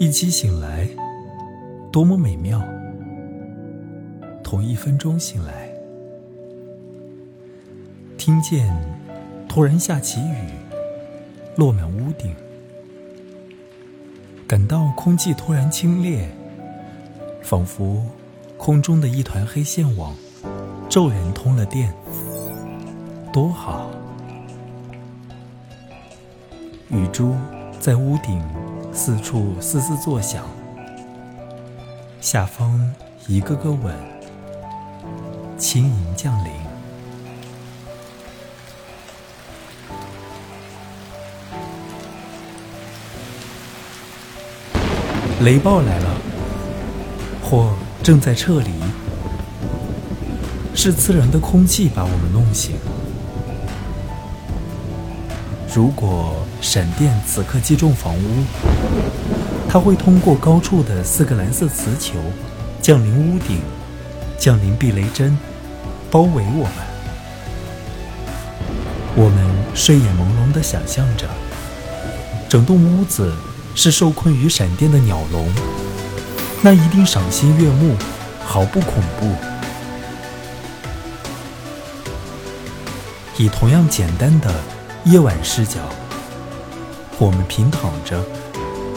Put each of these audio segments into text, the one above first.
一起醒来，多么美妙！同一分钟醒来，听见突然下起雨，落满屋顶，感到空气突然清冽，仿佛空中的一团黑线网骤然通了电，多好！雨珠在屋顶四处嘶嘶作响，下方一个个吻，轻盈降临。雷暴来了，或正在撤离，是刺人的空气把我们弄醒。如果闪电此刻击中房屋，它会通过高处的四个蓝色磁球降临屋顶，降临避雷针，包围我们。我们睡眼朦胧地想象着，整栋屋子是受困于闪电的鸟笼，那一定赏心悦目，毫不恐怖。以同样简单的。夜晚视角，我们平躺着，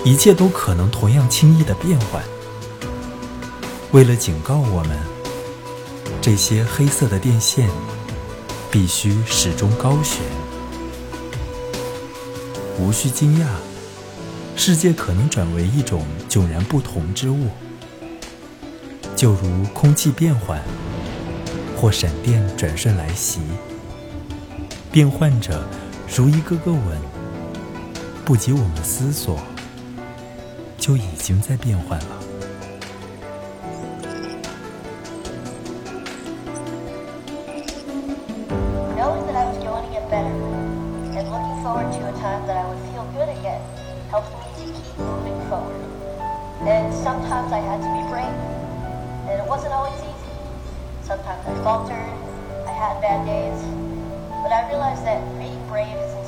一切都可能同样轻易的变换。为了警告我们，这些黑色的电线必须始终高悬。无需惊讶，世界可能转为一种迥然不同之物，就如空气变换，或闪电转瞬来袭，变换着。如一个个吻，不及我们思索，就已经在变换了。Knowing that I was going to get better and looking forward to a time that I would feel good again helped me to keep moving forward. Sometimes I had to be brave, and it wasn't always easy. Sometimes I faltered, I had bad days, but I realized that being brave isn't